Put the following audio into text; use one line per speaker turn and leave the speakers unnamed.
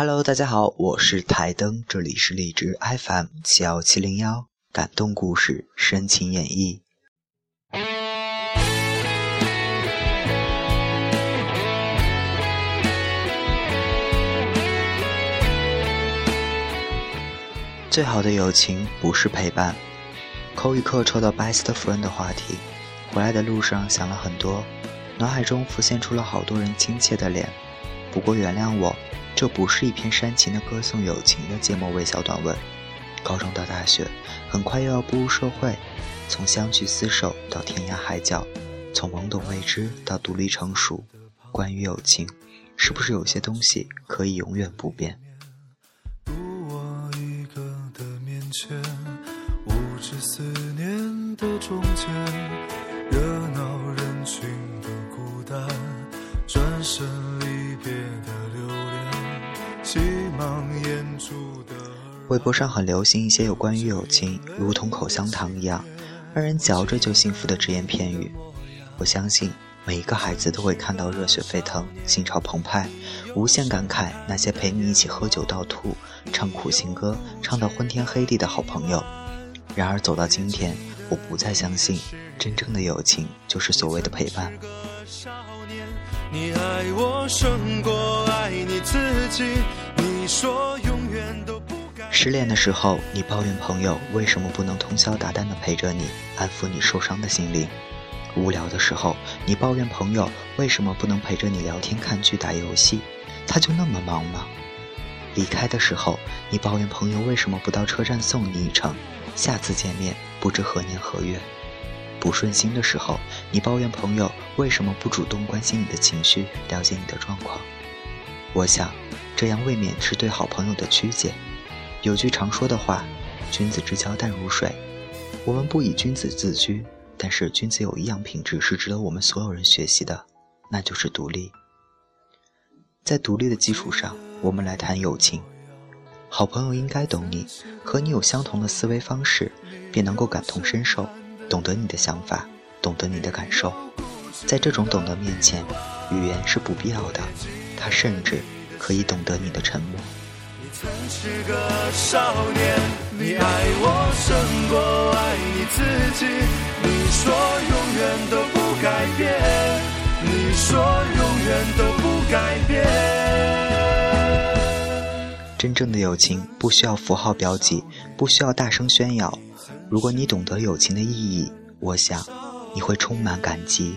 Hello，大家好，我是台灯，这里是荔枝 FM 七幺七零幺，感动故事，深情演绎。最好的友情不是陪伴。口语课抽到 best friend 的话题，回来的路上想了很多，脑海中浮现出了好多人亲切的脸。不过原谅我。这不是一篇煽情的歌颂友情的芥末味小短文。高中到大学，很快又要步入社会，从相聚厮守到天涯海角，从懵懂未知到独立成熟。关于友情，是不是有些东西可以永远不变？微博上很流行一些有关于友情，如同口香糖一样，让人嚼着就幸福的只言片语。我相信每一个孩子都会看到热血沸腾、心潮澎湃，无限感慨那些陪你一起喝酒到吐、唱苦情歌、唱到昏天黑地的好朋友。然而走到今天，我不再相信真正的友情就是所谓的陪伴。你爱我胜过爱你自己，你说永远都不。失恋的时候，你抱怨朋友为什么不能通宵达旦的陪着你，安抚你受伤的心灵；无聊的时候，你抱怨朋友为什么不能陪着你聊天、看剧、打游戏，他就那么忙吗？离开的时候，你抱怨朋友为什么不到车站送你一程，下次见面不知何年何月；不顺心的时候，你抱怨朋友为什么不主动关心你的情绪，了解你的状况。我想，这样未免是对好朋友的曲解。有句常说的话：“君子之交淡如水。”我们不以君子自居，但是君子有一样品质是值得我们所有人学习的，那就是独立。在独立的基础上，我们来谈友情。好朋友应该懂你，和你有相同的思维方式，便能够感同身受，懂得你的想法，懂得你的感受。在这种懂得面前，语言是不必要的，他甚至可以懂得你的沉默。曾是个少年，你爱我胜过爱你自己。你说永远都不改变，你说永远都不改变。真正的友情不需要符号标记，不需要大声宣扬。如果你懂得友情的意义，我想你会充满感激。